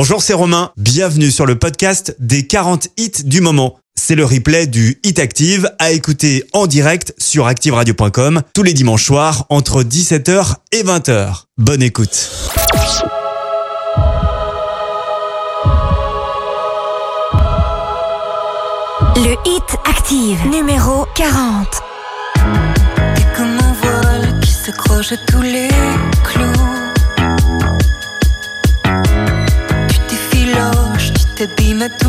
Bonjour, c'est Romain. Bienvenue sur le podcast des 40 hits du moment. C'est le replay du Hit Active à écouter en direct sur activeradio.com tous les dimanches soirs entre 17h et 20h. Bonne écoute. Le Hit Active numéro 40. T'es comme un voile qui s'accroche à tous les t'effiloches, tu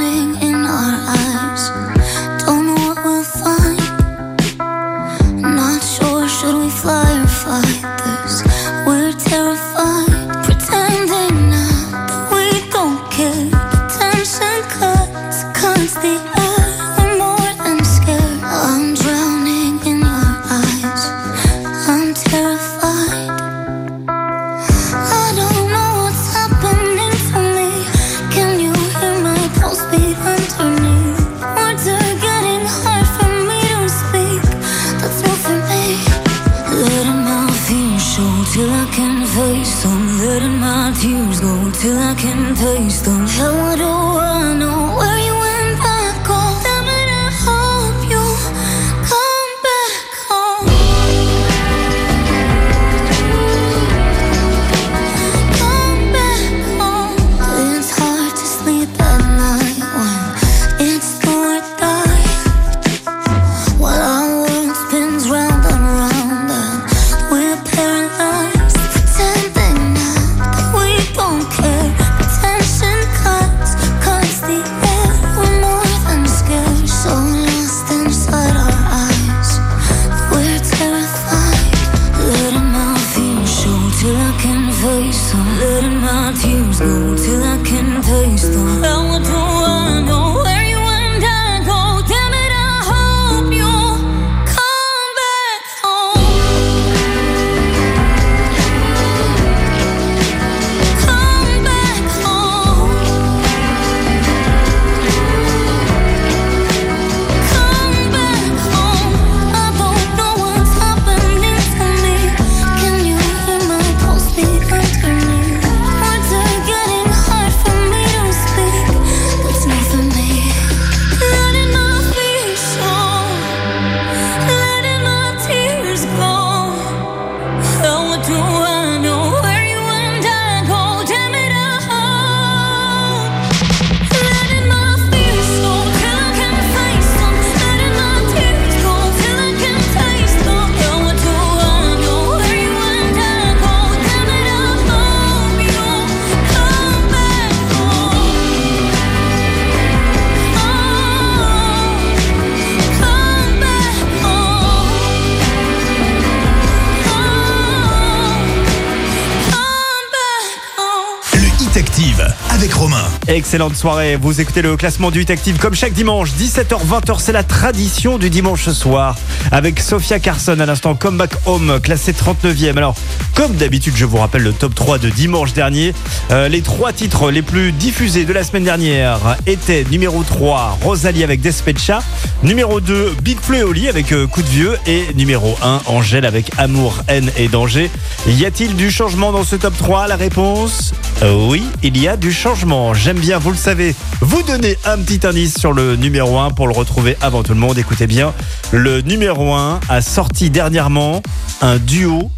Excellente soirée. Vous écoutez le classement du Hit Active comme chaque dimanche, 17h, 20h. C'est la tradition du dimanche soir. Avec Sophia Carson à l'instant, Comeback Home, classé 39e. Alors, comme d'habitude, je vous rappelle le top 3 de dimanche dernier. Euh, les trois titres les plus diffusés de la semaine dernière étaient numéro 3, Rosalie avec Despecha. Numéro 2, Big Flo et avec euh, Coup de Vieux. Et numéro 1, Angèle avec Amour, haine et danger. Y a-t-il du changement dans ce top 3 La réponse oui, il y a du changement. J'aime bien, vous le savez, vous donner un petit indice sur le numéro 1 pour le retrouver avant tout le monde. Écoutez bien, le numéro 1 a sorti dernièrement un duo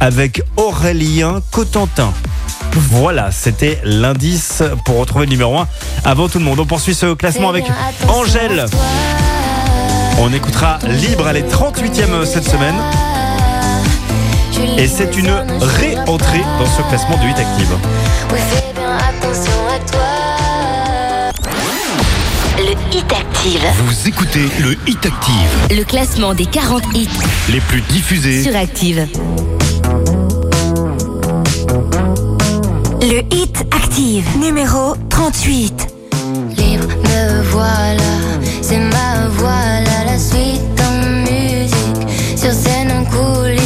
avec Aurélien Cotentin. Voilà, c'était l'indice pour retrouver le numéro 1 avant tout le monde. On poursuit ce classement avec Angèle. On écoutera Libre, elle est 38e cette semaine. Et c'est une réentrée dans ce classement de 8 actives. Oui, fais bien attention à toi. Le Hit Active, Vous écoutez le Hit Active, le classement des 40 hits les plus diffusés. sur Active. Le Hit Active, numéro 38. Libre, me voilà, c'est ma voilà la suite en musique. Sur scène en coulisses,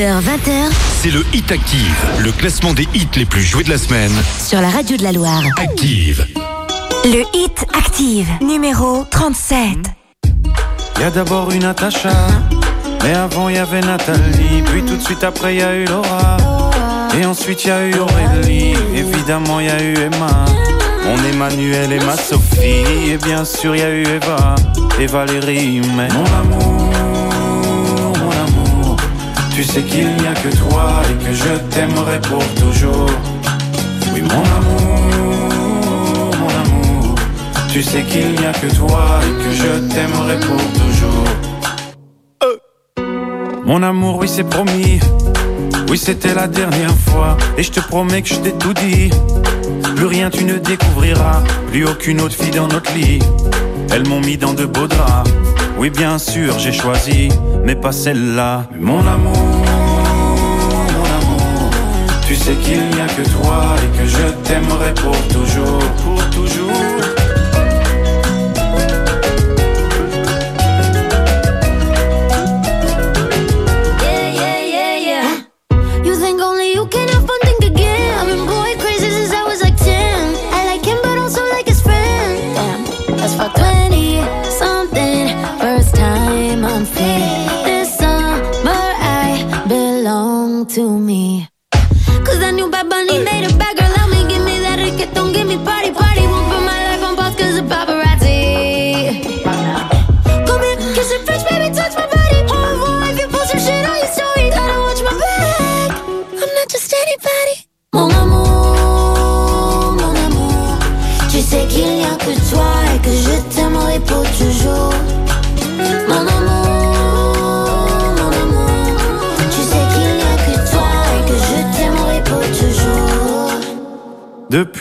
20h, c'est le Hit Active, le classement des hits les plus joués de la semaine. Sur la radio de la Loire. Active. Le Hit Active, numéro 37. Il Y a d'abord une Natacha, mais avant il y avait Nathalie, puis tout de suite après il y a eu Laura, et ensuite il y a eu Aurélie, évidemment y a eu Emma. Mon Emmanuel et ma Sophie, et bien sûr y a eu Eva, et Valérie, mais mon amour tu sais qu'il n'y a que toi et que je t'aimerai pour toujours. Oui mon amour, mon amour, tu sais qu'il n'y a que toi et que je t'aimerai pour toujours. Euh. Mon amour, oui c'est promis. Oui c'était la dernière fois et je te promets que je t'ai tout dit. Plus rien tu ne découvriras, plus aucune autre fille dans notre lit. Elles m'ont mis dans de beaux draps. Oui bien sûr j'ai choisi, mais pas celle-là. Mon amour, mon amour, tu sais qu'il n'y a que toi et que je t'aimerai pour toujours, pour toujours.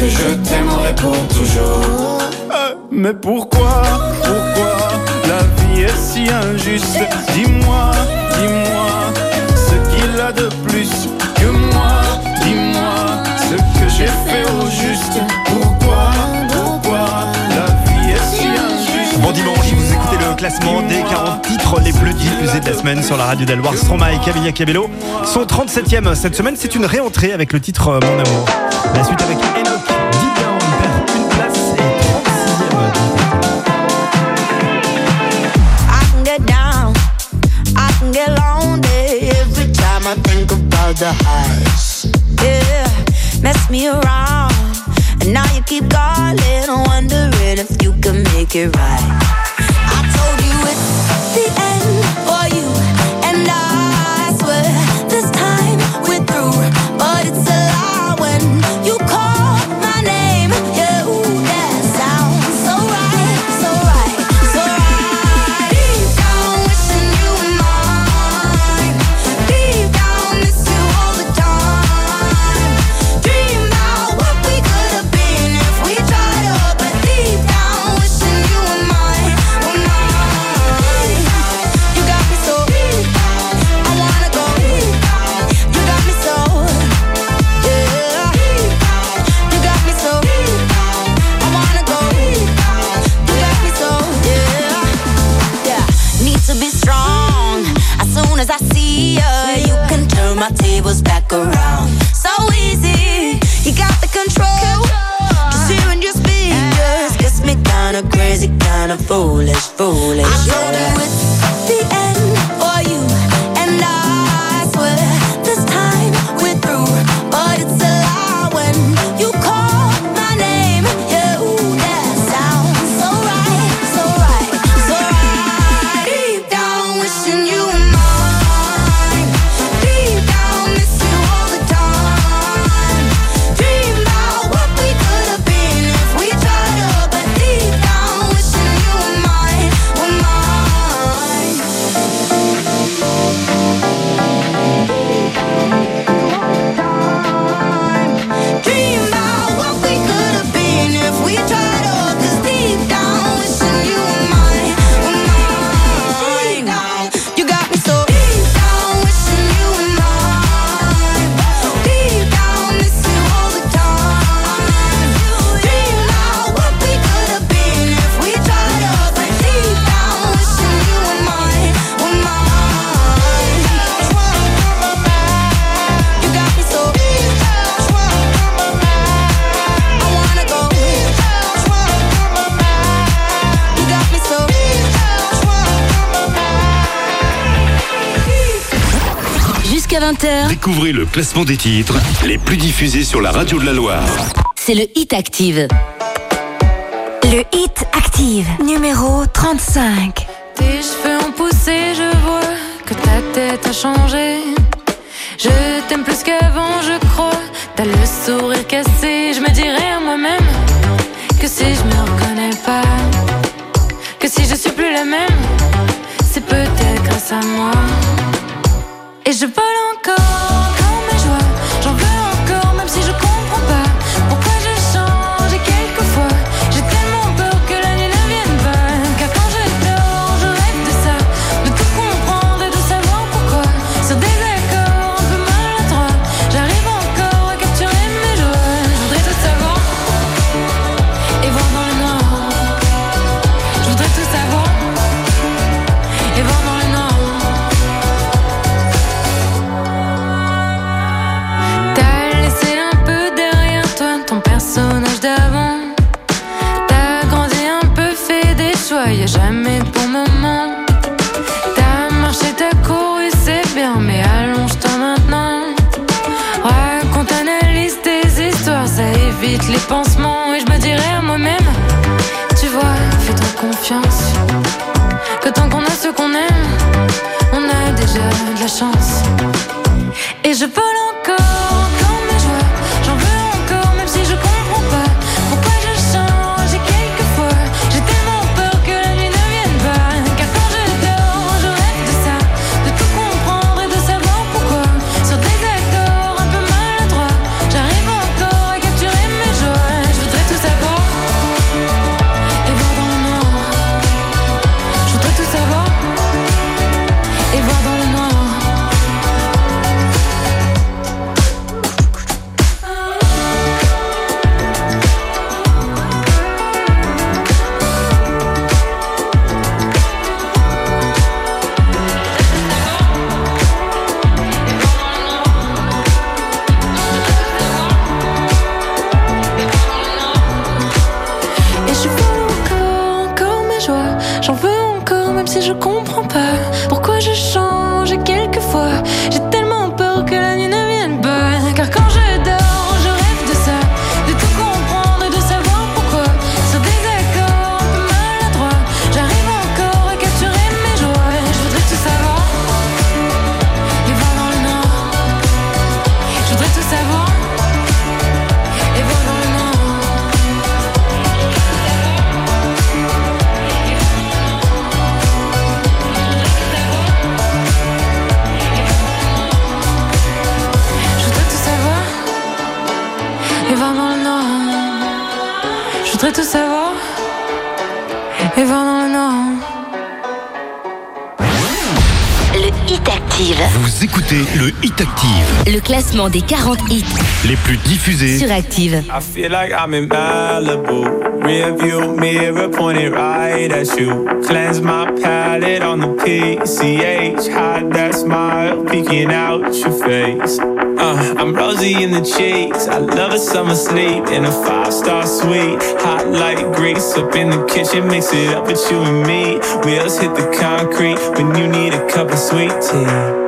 que je t'aimerai pour toujours. Euh, Mais pourquoi, pourquoi la vie est si injuste? Dis-moi, dis-moi ce qu'il a de plus que moi. Dis-moi ce que j'ai fait au juste. Pourquoi, pourquoi la vie est si injuste? Bon dimanche, vous écoutez le classement des 40 titres les plus diffusés de la semaine sur la radio d'Alloire. Stromae et Camilla Cabello sont 37e cette semaine. C'est une réentrée avec le titre Mon amour. La suite avec Enoch, the. Yeah, mess me around, and now you keep calling, wondering if you can make it right. Découvrez le classement des titres les plus diffusés sur la radio de la Loire. C'est le Hit Active. Le Hit Active, numéro 35. Tes cheveux ont poussé, je vois que ta tête a changé. Je t'aime plus qu'avant, je crois. T'as le sourire cassé, je me dirais à moi-même que si je me reconnais pas, que si je suis plus la même, c'est peut-être grâce à moi. Et je vois les pansements et je me dirai à moi-même Tu vois, fais-toi confiance. Que tant qu'on a ce qu'on aime On a déjà de la chance. Et je peux l'envoyer Le Hit Active. Le classement des 40 hits les plus diffusés sur I feel like I'm in Malibu. Rear view mirror pointed right at you. Cleanse my palate on the PCH. Hide that smile peeking out your face. Uh, I'm rosy in the cheeks. I love a summer sleep in a five star suite. Hot like grease up in the kitchen. Mix it up with you and me. Wheels hit the concrete when you need a cup of sweet tea.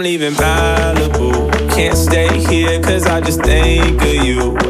I'm leaving Malibu. Can't stay here cause I just think of you.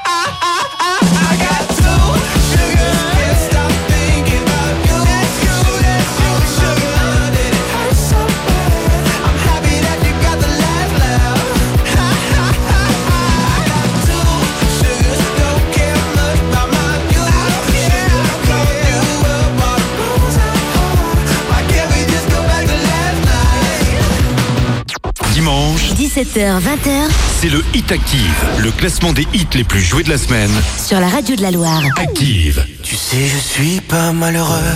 17h-20h, c'est le Hit Active, le classement des hits les plus joués de la semaine. Sur la radio de la Loire. Active. Tu sais, je suis pas malheureux.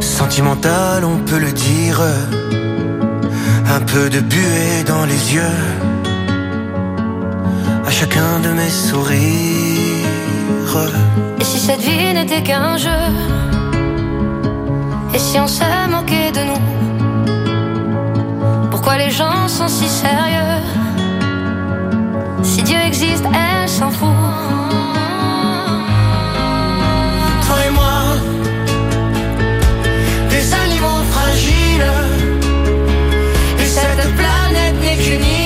Sentimental, on peut le dire. Un peu de buée dans les yeux. À chacun de mes sourires. Et si cette vie n'était qu'un jeu? Et si on se moquait de nous? Gens sont si sérieux. Si Dieu existe, elle s'en fout. Toi et moi, des animaux fragiles. Et cette planète n'est qu'une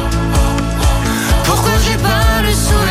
Pourquoi j'ai pas le souvenir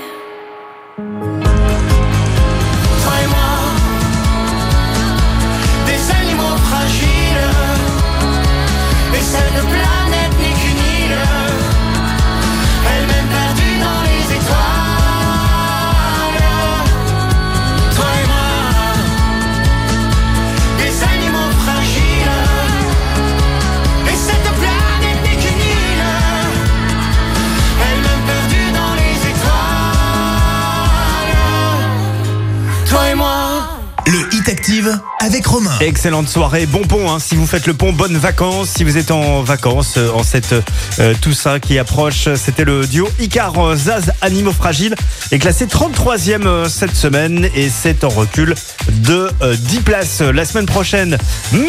Excellente soirée, bon pont hein, si vous faites le pont, bonnes vacances. Si vous êtes en vacances, euh, en cette euh, tout ça qui approche, c'était le duo Icar euh, Zaz Animaux Fragiles est classé 33e euh, cette semaine et c'est en recul de euh, 10 places. La semaine prochaine,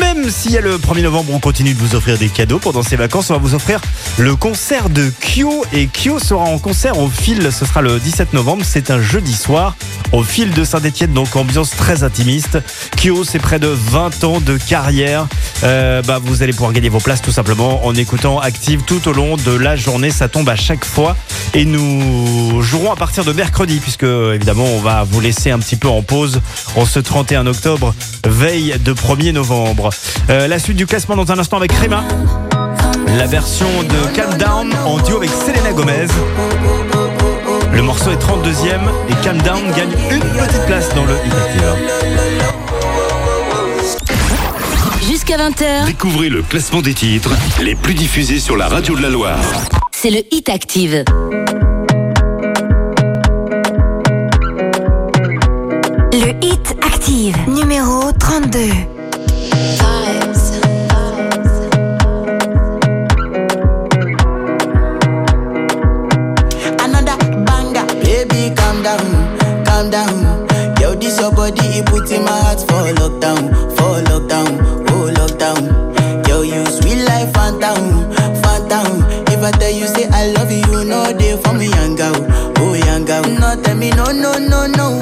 même s'il y a le 1er novembre, on continue de vous offrir des cadeaux pendant ces vacances. On va vous offrir le concert de Kyo et Kyo sera en concert au fil, ce sera le 17 novembre, c'est un jeudi soir au fil de Saint-Etienne, donc ambiance très intimiste. Kyo, c'est près de 20 ans de carrière. Euh, bah, vous allez pouvoir gagner vos places tout simplement en écoutant Active tout au long de la journée. Ça tombe à chaque fois. Et nous jouerons à partir de mercredi, puisque évidemment, on va vous laisser un petit peu en pause en ce 31 octobre, veille de 1er novembre. Euh, la suite du classement dans un instant avec Rema. La version de Calm Down en duo avec Selena Gomez. Le morceau est 32e et Calm Down gagne une petite place dans le Hit Active. Jusqu'à 20h, Découvrez le classement des titres les plus diffusés sur la radio de la Loire. c'est le Hit Active. Active, numéro 32. No, no, no, no.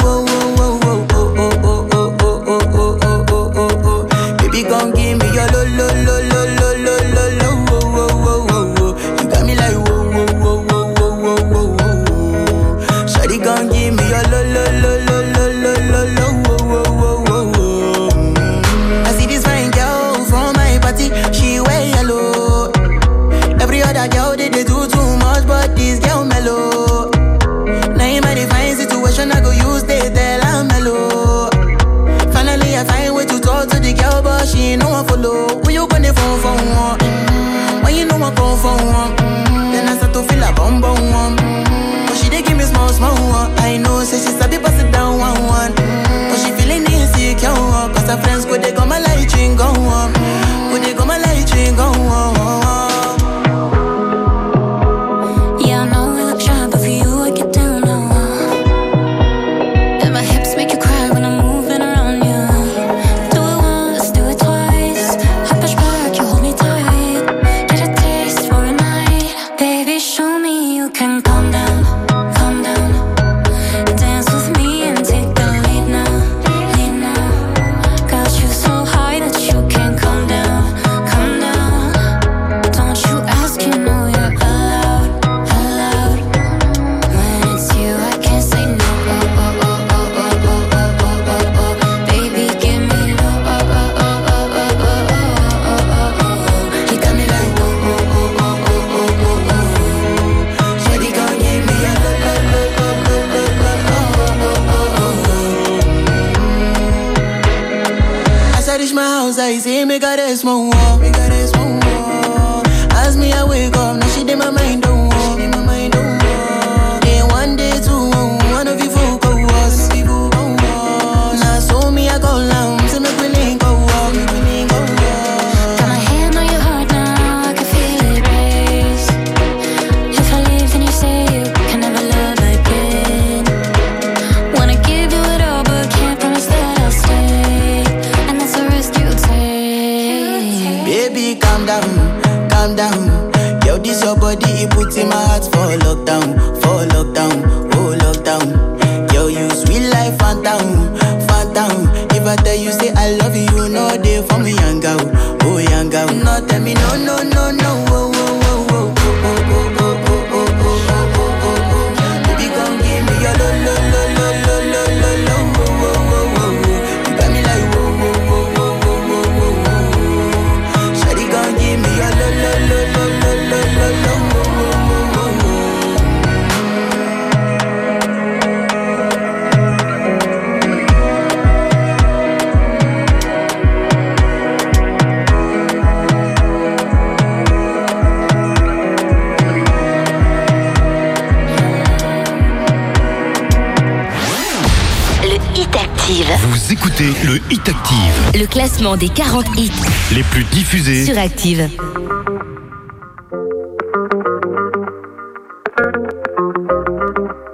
des 40 hits les plus diffusés sur Active.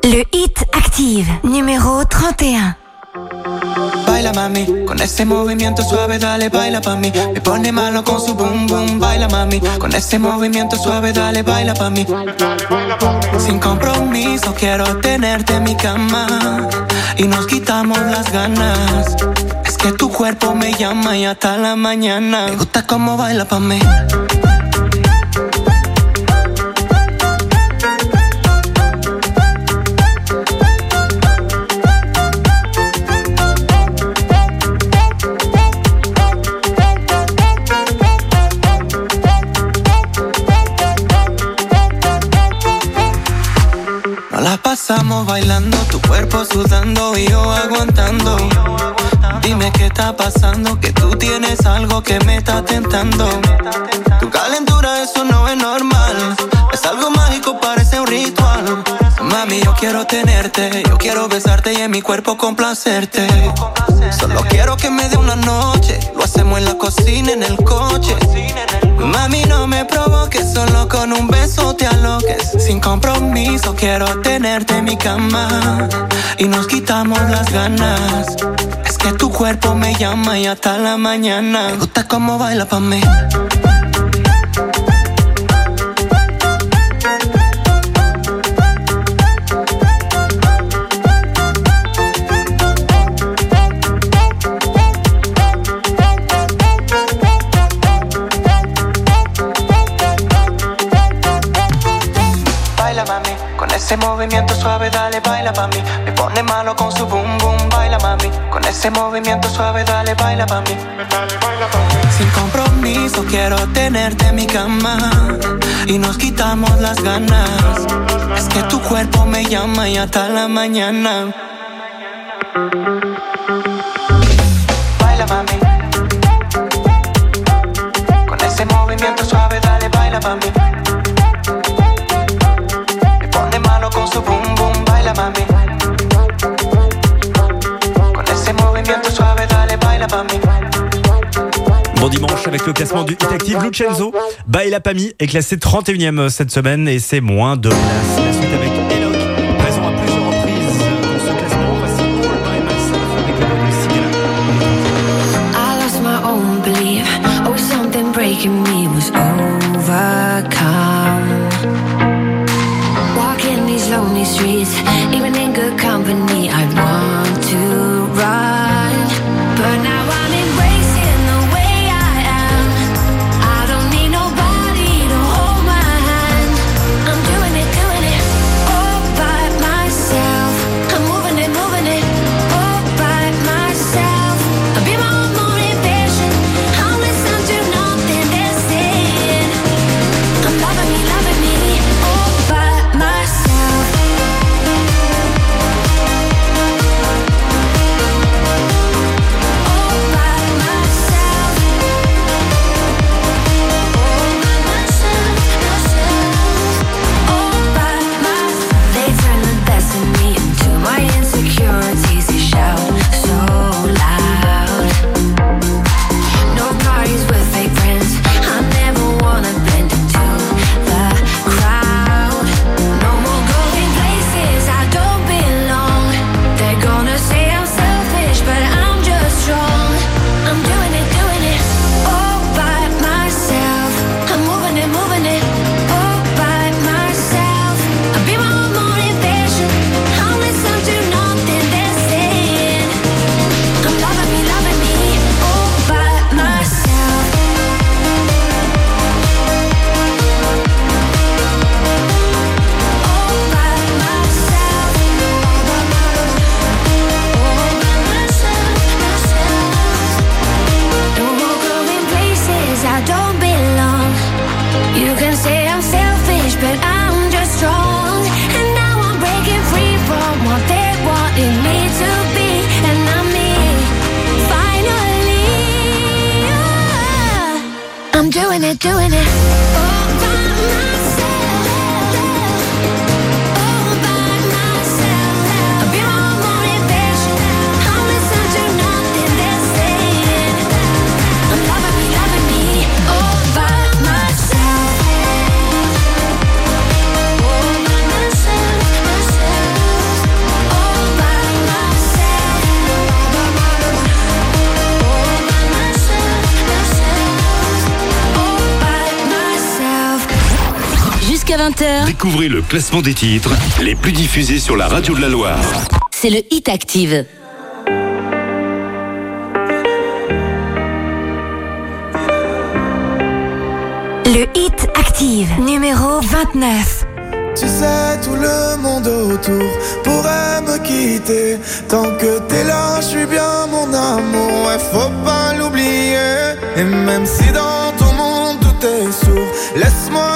Le hit Active, numéro 31. Baila mami, con ese movimiento suave dale baila pa mí. Me pone malo con su boom boom, baila mami, con ese movimiento suave dale baila pa mí. Sin compromiso quiero tenerte en mi cama y nos quitamos las ganas. cuerpo me llama y hasta la mañana. Me gusta cómo baila pa' mí. algo que me está tentando. Tu calentura, eso no es normal. Es algo mágico, parece un ritual. Mami, yo quiero tenerte, yo quiero besarte y en mi cuerpo complacerte. Solo quiero que me dé una noche, lo hacemos en la cocina, en el coche. Mami, no me provoques, solo con un beso te aloques. Sin compromiso, quiero tenerte en mi cama y nos quitamos las ganas. Que tu cuerpo me llama y hasta la mañana. Me gusta cómo baila pa' mí. Baila mami, con ese movimiento suave dale baila pa' mí. Pone malo con su boom boom, baila mami. Con ese movimiento suave dale baila pa' mí. Sin compromiso quiero tenerte en mi cama y nos quitamos las ganas. Es que tu cuerpo me llama y hasta la mañana. Baila mami. Con ese movimiento suave dale baila pa' mí. Me pone malo con su boom boom, baila mami. Bon dimanche avec le classement du Hit Active. Lucenzo, Baila Pami est classé 31e cette semaine et c'est moins de place. Découvrez le classement des titres les plus diffusés sur la radio de la Loire. c'est le Hit Active. Le Hit Active, numéro 29. Tu sais, tout le monde autour pourrait me quitter. Tant que t'es là, je suis bien mon amour. Ouais, faut pas l'oublier. Et même si dans ton monde tout est sourd, laisse-moi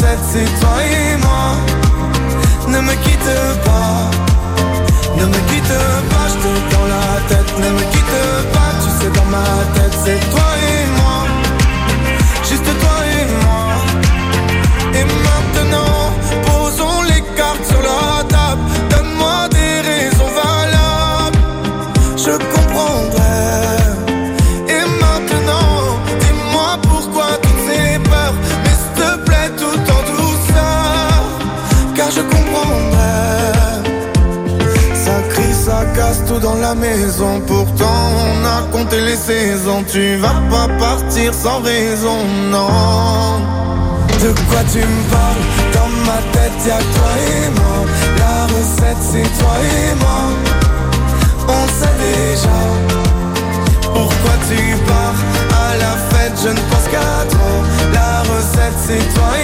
C'est toi et moi. Ne me quitte pas. Ne me quitte pas, je te dans la tête, ne me quitte pas, tu sais dans ma tête c'est toi tout dans la maison. Pourtant, on a compté les saisons. Tu vas pas partir sans raison, non. De quoi tu me parles? Dans ma tête, y'a toi et moi. La recette, c'est toi et moi. On sait déjà pourquoi tu pars à la fête. Je ne pense qu'à toi. La recette, c'est toi et moi.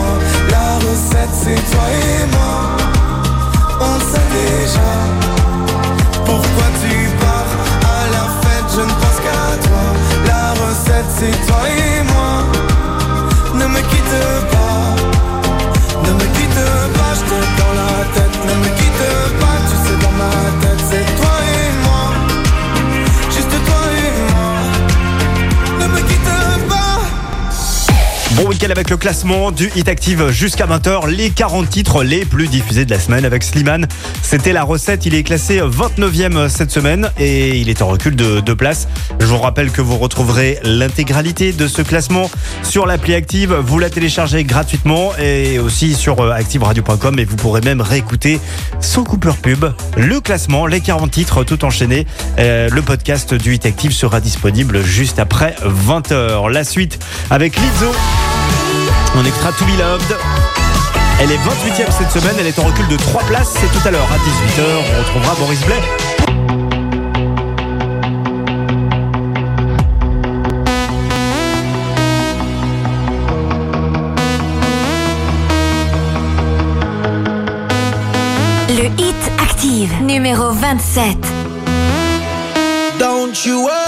La recette, c'est toi et moi. On sait déjà. Pourquoi tu pars à la fête, je ne pense qu'à toi. La recette, c'est toi et moi. Ne me quitte pas. Avec le classement du Hit Active jusqu'à 20h, les 40 titres les plus diffusés de la semaine avec Slimane. C'était la recette, il est classé 29e cette semaine et il est en recul de deux places. Je vous rappelle que vous retrouverez l'intégralité de ce classement sur l'appli Active. Vous la téléchargez gratuitement et aussi sur euh, activeradio.com et vous pourrez même réécouter sans coupure pub le classement, les 40 titres tout enchaînés. Euh, le podcast du Hit Active sera disponible juste après 20h. La suite avec Lizzo. On extra To Be Loved. Elle est 28e cette semaine, elle est en recul de 3 places. C'est tout à l'heure à 18h. On retrouvera Boris Blais. Le Hit Active, numéro 27. Don't you worry,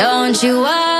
Don't you worry.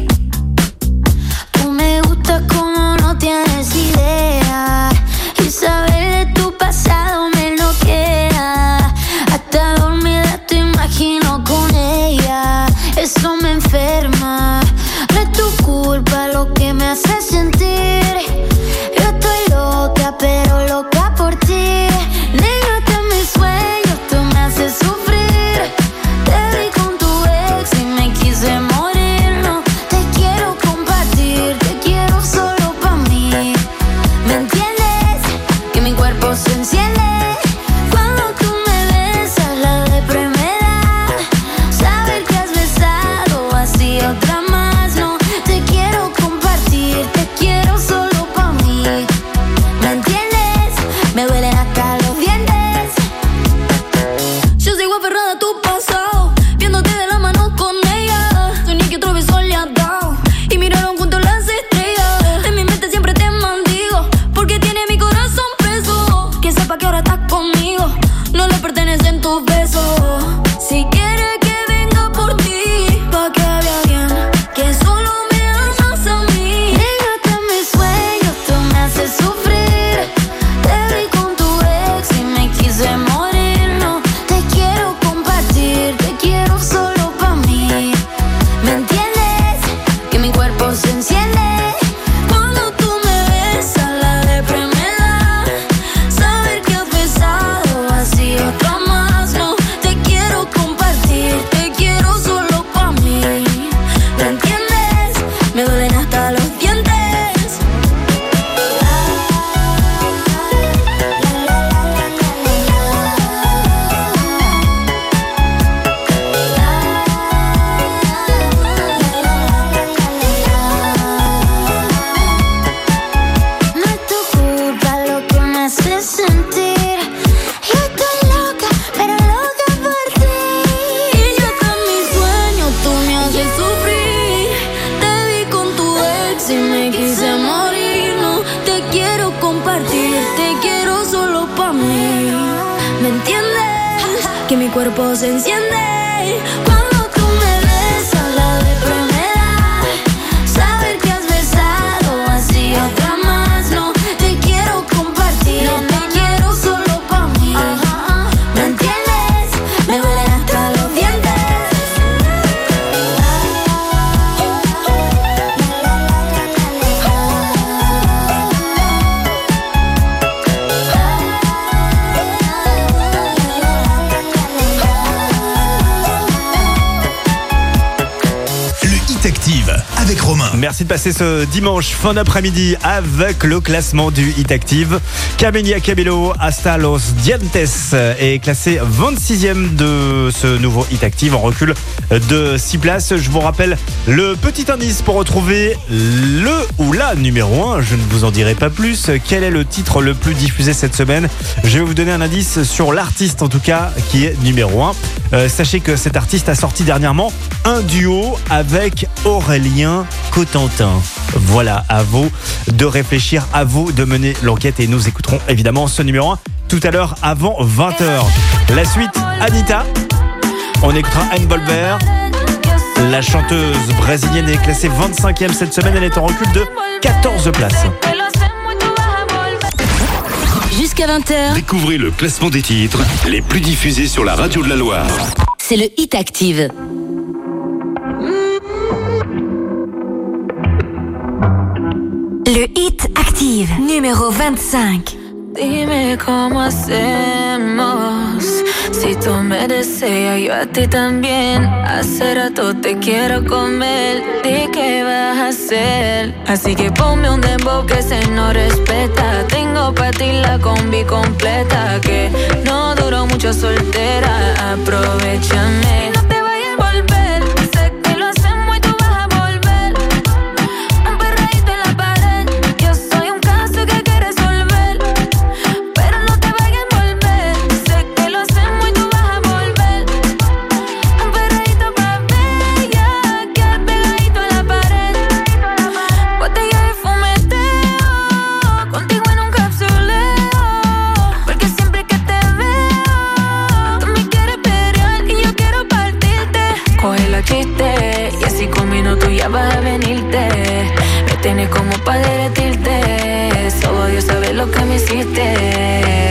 passer ce dimanche fin d'après-midi avec le classement du Hit Active. Camelia Cabello hasta los dientes est classé 26e de ce nouveau Hit Active en recul de 6 places. Je vous rappelle le petit indice pour retrouver le ou la numéro 1. Je ne vous en dirai pas plus. Quel est le titre le plus diffusé cette semaine? Je vais vous donner un indice sur l'artiste en tout cas qui est numéro 1. Euh, sachez que cet artiste a sorti dernièrement un duo avec Aurélien Cotentin. Voilà, à vous de réfléchir, à vous de mener l'enquête et nous écouterons évidemment ce numéro 1 tout à l'heure avant 20h. La suite, Anita. On écoutera Anne Bolver. La chanteuse brésilienne est classée 25e cette semaine. Elle est en recul de 14 places. Jusqu'à 20h. Découvrez le classement des titres les plus diffusés sur la radio de la Loire. C'est le Hit Active. Le Hit Active, numéro 25. Dime cómo hacemos. Si tú me deseas, yo a ti también. Hace rato te quiero comer. ¿De qué vas a hacer? Así que ponme un dembow que se no respeta. Tengo para ti la combi completa. Que no duró mucho soltera. Aprovechame. chiste. Y así con minutos ya vas a venirte. Me tienes como para derretirte. Solo Dios sabe lo que me hiciste.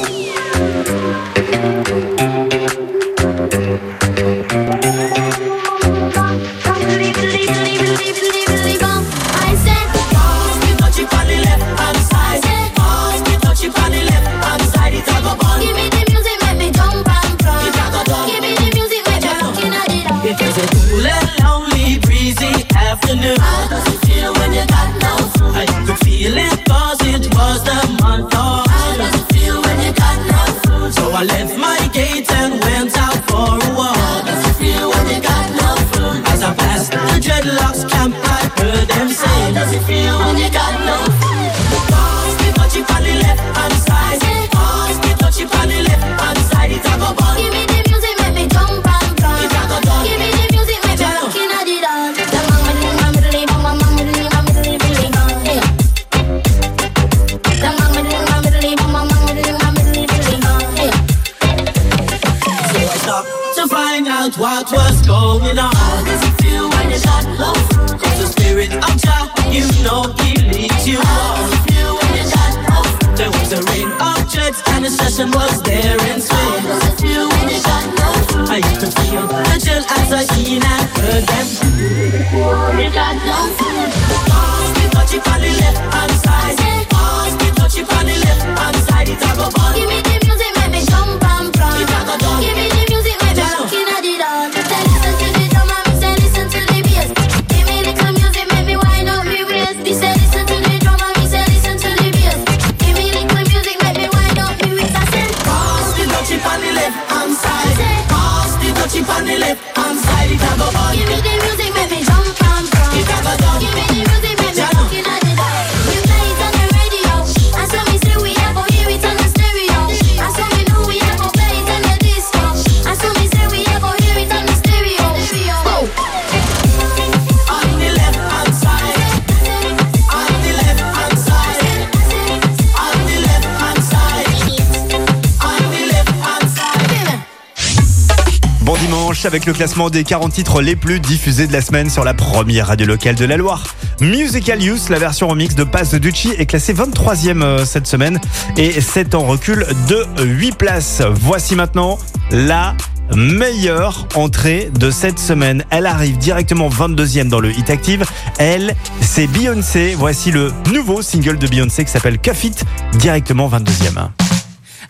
avec le classement des 40 titres les plus diffusés de la semaine sur la première radio locale de la Loire. Musical Use, la version remix de Pass de Ducci, est classée 23e euh, cette semaine et c'est en recul de 8 places. Voici maintenant la meilleure entrée de cette semaine. Elle arrive directement 22e dans le Hit Active. Elle, c'est Beyoncé. Voici le nouveau single de Beyoncé qui s'appelle Cuff It, directement 22e.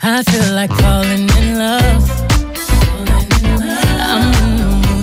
I feel like falling in love.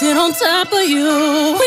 sit on top of you. We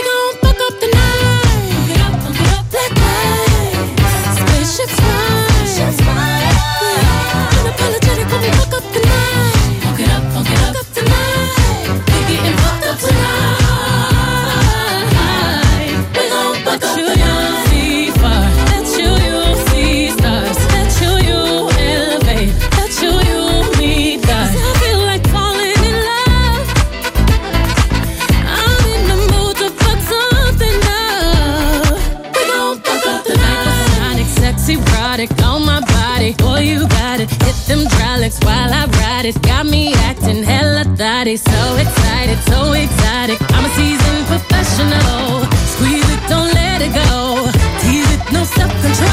body so excited, so excited. I'm a seasoned professional. Squeeze it, don't let it go. Tease it, no self control.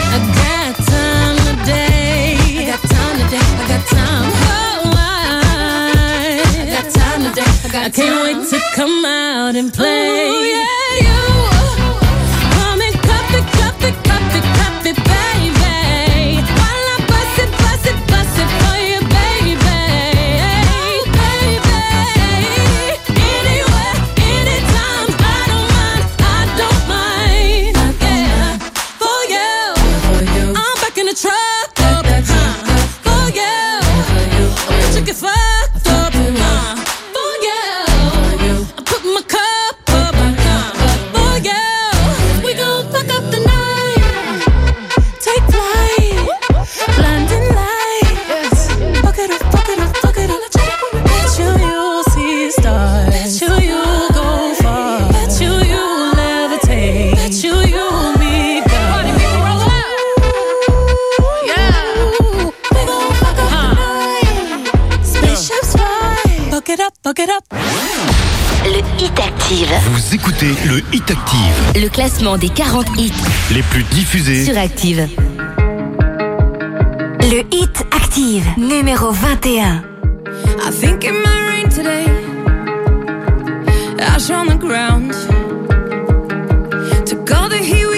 I got time today. I got time today. I got time. Oh, I, I got time today. I, got I can't wait to come out and play. Ooh, yeah. classement des 40 hits les plus diffusés sur Active. Le hit Active, numéro 21. I think it might rain today. Ash on the ground. Took all the heat we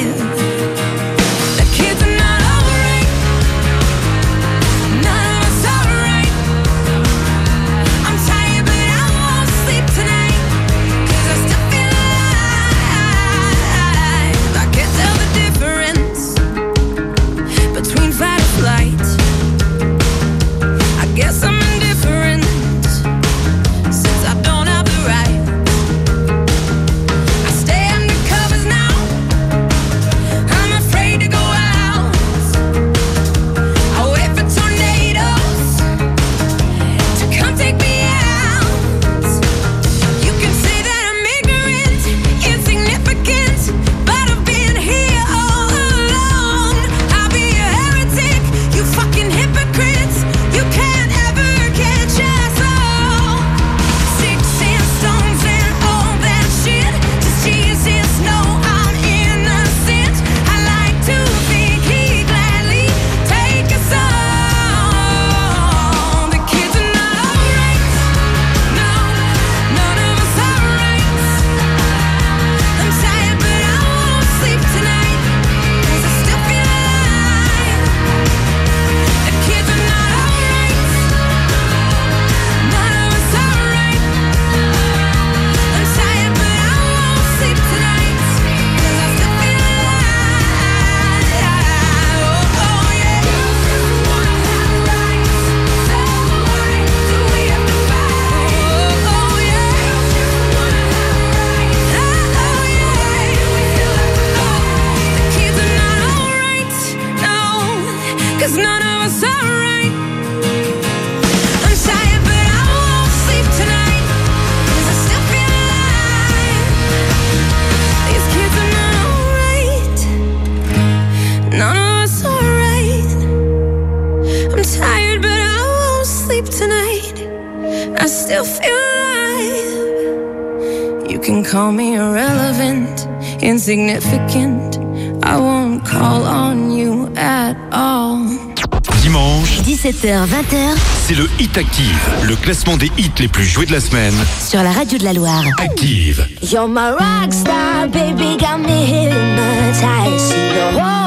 18h, 20h. C'est le Hit Active, le classement des hits les plus joués de la semaine. Sur la radio de la Loire. Active. You're my rockstar, baby, got me hypnotized.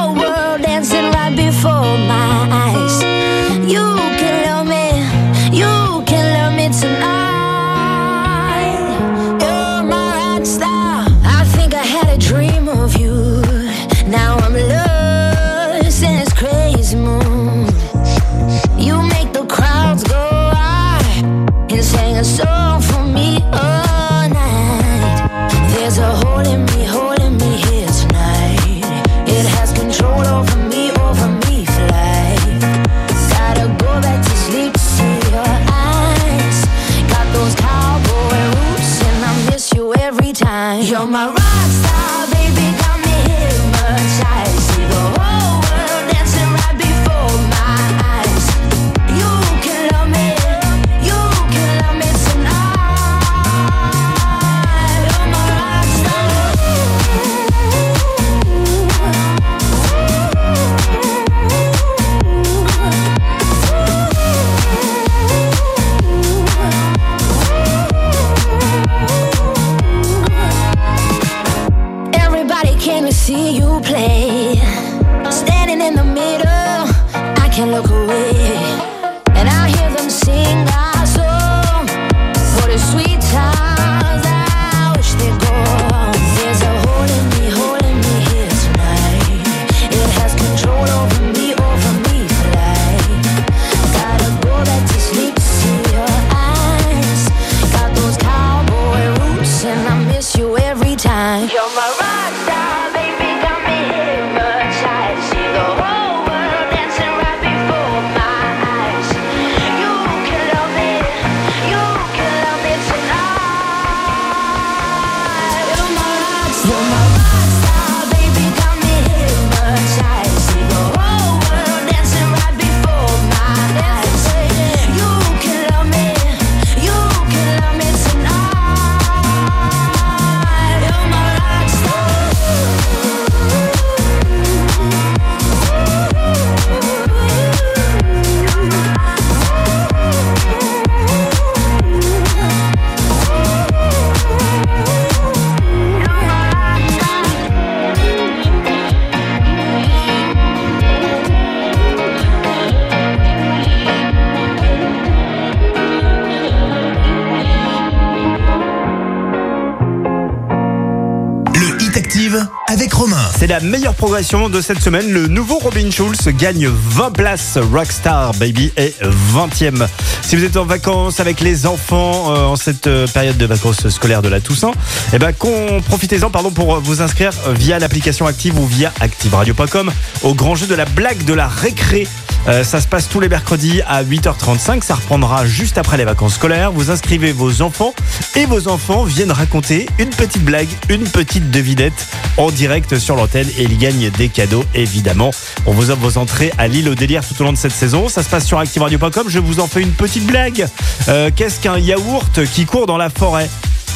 La meilleure progression de cette semaine. Le nouveau Robin Schulz gagne 20 places. Rockstar Baby est 20e. Si vous êtes en vacances avec les enfants euh, en cette euh, période de vacances scolaires de la Toussaint, eh ben, profitez-en pardon, pour vous inscrire euh, via l'application Active ou via activeradio.com au grand jeu de la blague de la récré. Euh, ça se passe tous les mercredis à 8h35. Ça reprendra juste après les vacances scolaires. Vous inscrivez vos enfants et vos enfants viennent raconter une petite blague, une petite devinette en direct sur l'antenne et ils gagnent des cadeaux évidemment. On vous offre vos entrées à l'île au délire tout au long de cette saison. Ça se passe sur activeradio.com. Je vous en fais une petite blague. Euh, Qu'est-ce qu'un yaourt qui court dans la forêt?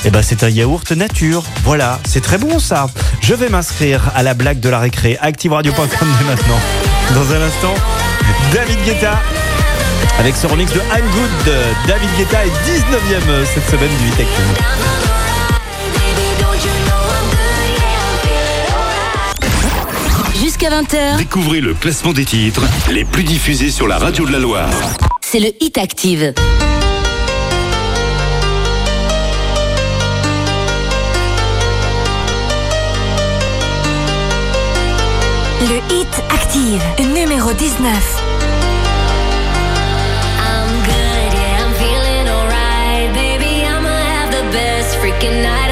Eh ben c'est un yaourt nature. Voilà, c'est très bon ça. Je vais m'inscrire à la blague de la récré. Activeradio.com dès maintenant. Dans un instant, David Guetta avec ce remix de I'm Good. David Guetta est 19e cette semaine du 8 Active. Jusqu'à 20h, Découvrez le classement des titres les plus diffusés sur la radio de la Loire. c'est le Hit Active. Le Hit Active, numéro 19. I'm good, yeah, I'm feeling alright. Baby, I'ma have the best freaking night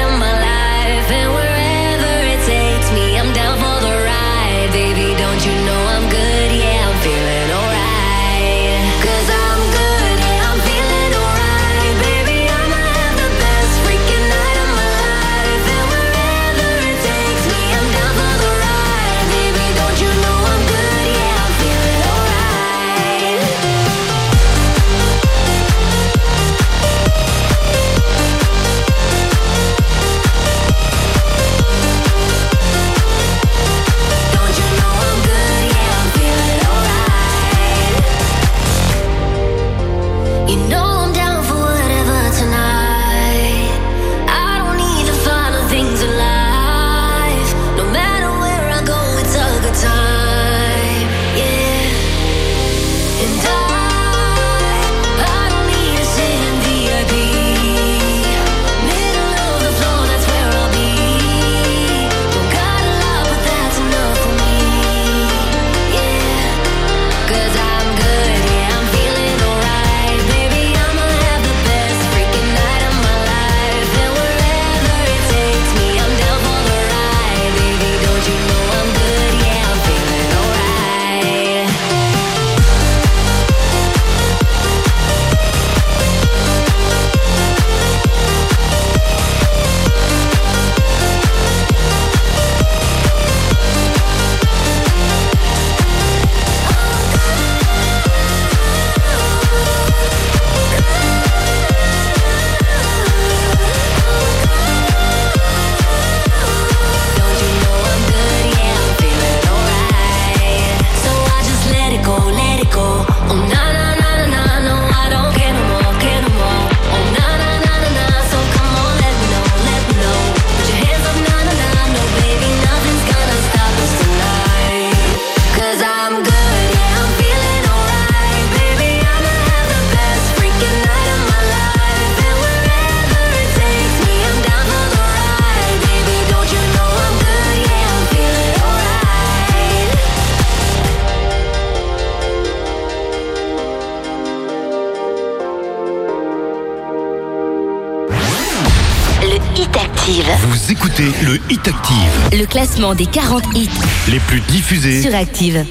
Le Hit Active. Le classement des 40 hits les plus diffusés sur Active.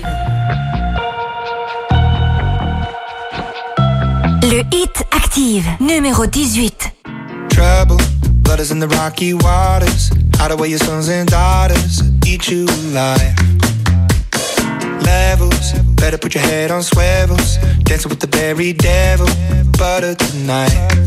Le Hit Active, numéro 18. Trouble, blood is in the rocky waters. Out away your sons and daughters, eat you alive. Levels, better put your head on swivels. Dancing with the very devil, butter tonight.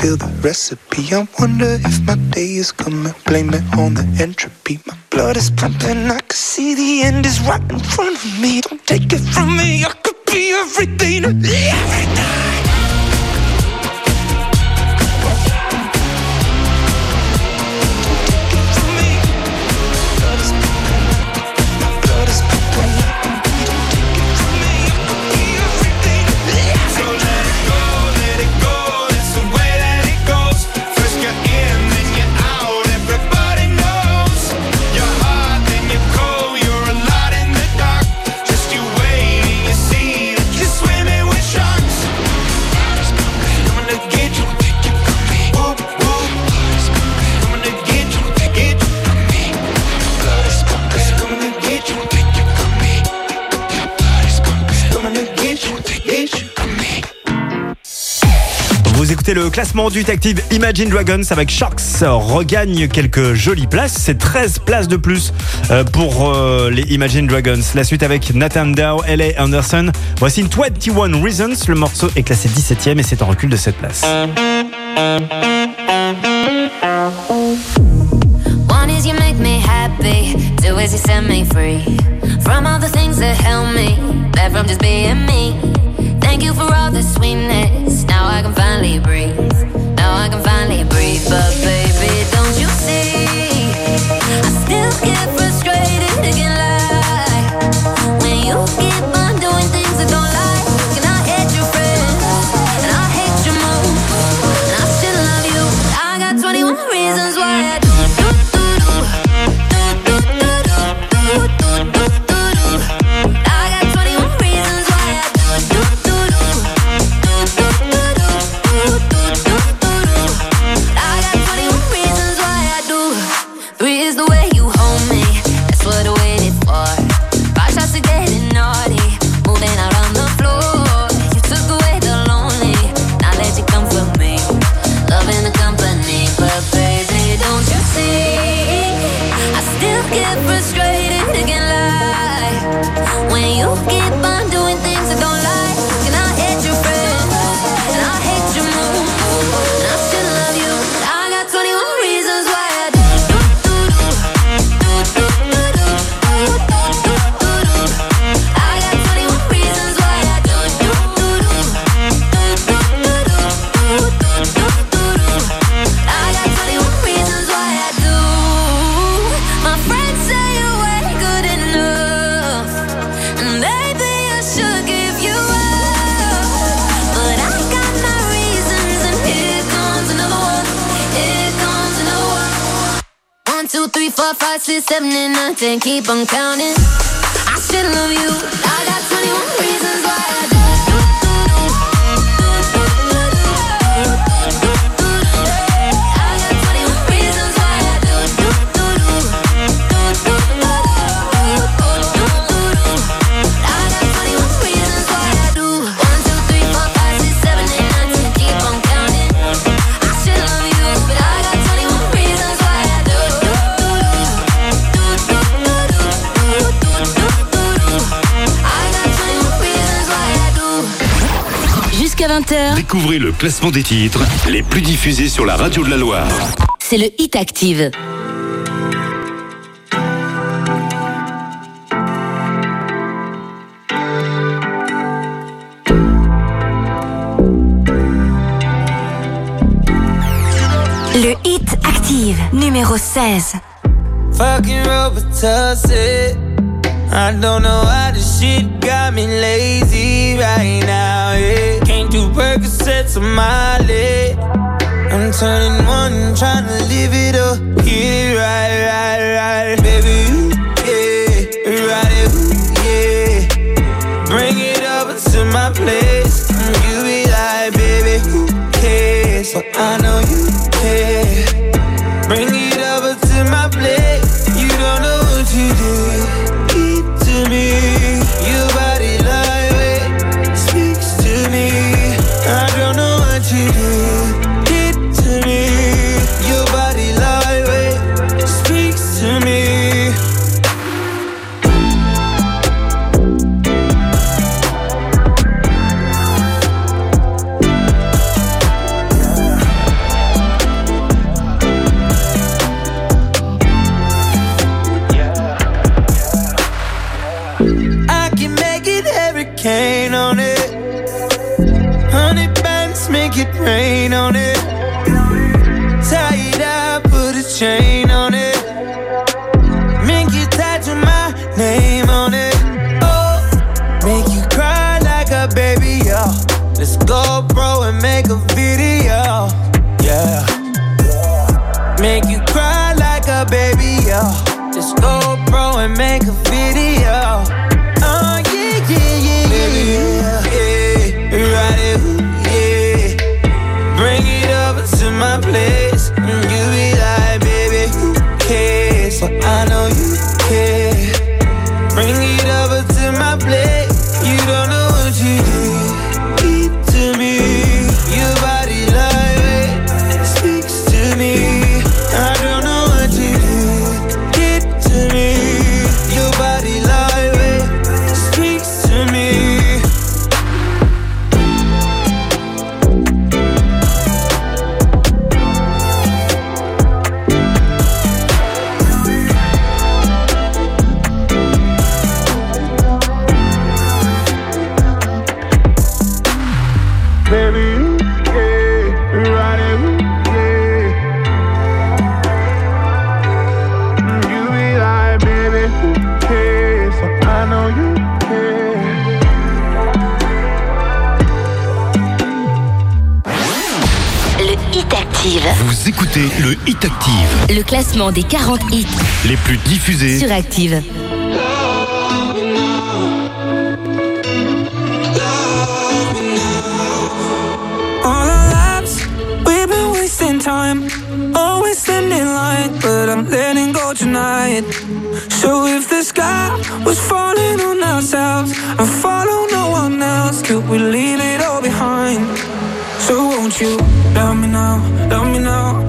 feel the recipe. I wonder if my day is coming. Blame it on the entropy. My blood is pumping. I can see the end is right in front of me. Don't take it from me. I classement du Tactive Imagine Dragons avec Sharks regagne quelques jolies places. C'est 13 places de plus euh, pour euh, les Imagine Dragons. La suite avec Nathan Dow, LA Anderson. Voici 21 Reasons. Le morceau est classé 17ème et c'est en recul de 7 places. One is you make me happy, two is you set me free. From all the jusqu'à 20h. Découvrez le classement des titres les plus diffusés sur la radio de la Loire. C'est le Hit Active. Le Hit Active, numéro 16. Fucking it. I don't know why this shit got me lazy right now, yeah. few Percocets on my leg. I'm turning one, trying to live it up. Yeah, right, right, right. Baby, ooh, yeah, right, ooh, yeah. Bring it over to my place. And you be like, baby, who cares? Well, I know you care. Classement des 40 hits les plus diffusés. sur Active. All our lives, we've been wasting time. Always standing in line, but I'm letting go tonight. So if the sky was falling on ourselves and follow no one else, could we leave it all behind? So won't you love me now, love me now,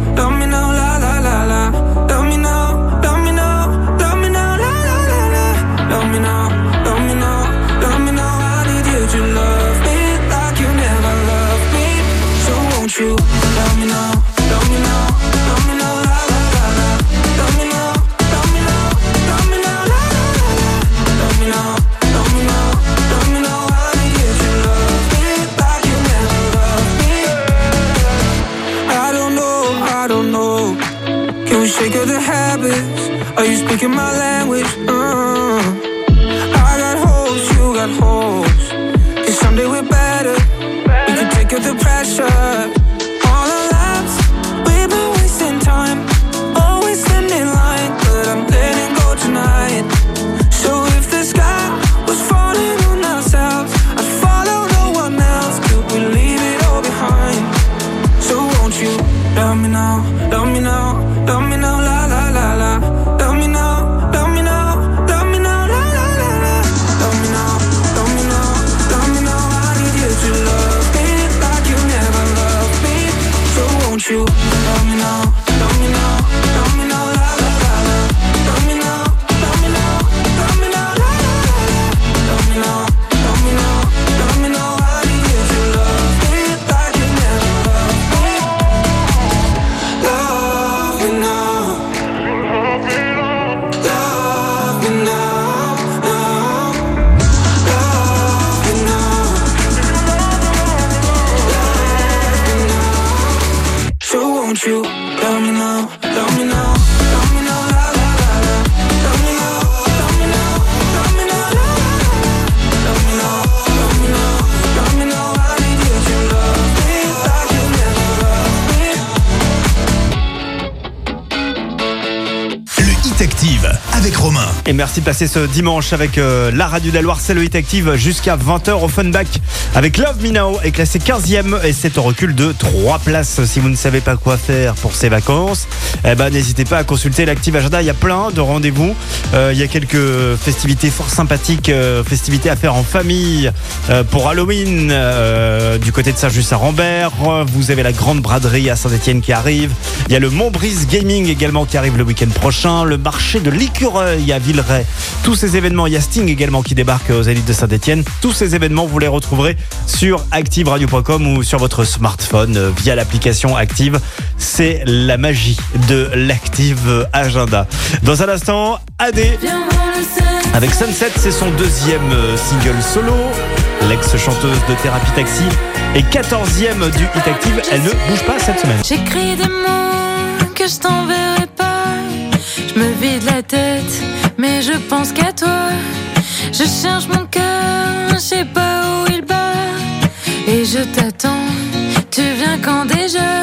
speaking my language? Uh, I got holes, you got holes. Cause someday we're better. We can take out the pressure. Merci de passer ce dimanche avec euh, la radio de la c'est le Hit Active jusqu'à 20h au Funback avec Love Me est classé 15e et c'est au recul de 3 places. Si vous ne savez pas quoi faire pour ces vacances, eh ben n'hésitez pas à consulter l'Active Agenda, il y a plein de rendez-vous. Euh, il y a quelques festivités fort sympathiques, euh, festivités à faire en famille euh, pour Halloween euh, du côté de Saint-Just à Rambert. Vous avez la grande braderie à Saint-Etienne qui arrive. Il y a le Montbrise Gaming également qui arrive le week-end prochain. Le marché de l'écureuil à Villeray. Tous ces événements, il y a Sting également qui débarque aux élites de Saint-Etienne. Tous ces événements, vous les retrouverez sur activeradio.com ou sur votre smartphone euh, via l'application Active. C'est la magie de l'Active Agenda. Dans un instant, AD avec Sunset, c'est son deuxième euh, single solo. L'ex-chanteuse de Thérapie Taxi et 14e du Hit Active. Elle ne bouge pas cette semaine. J'écris des mots que je t'enverrai pas. Je cherche mon cœur, je sais pas. Et je t'attends, tu viens quand déjà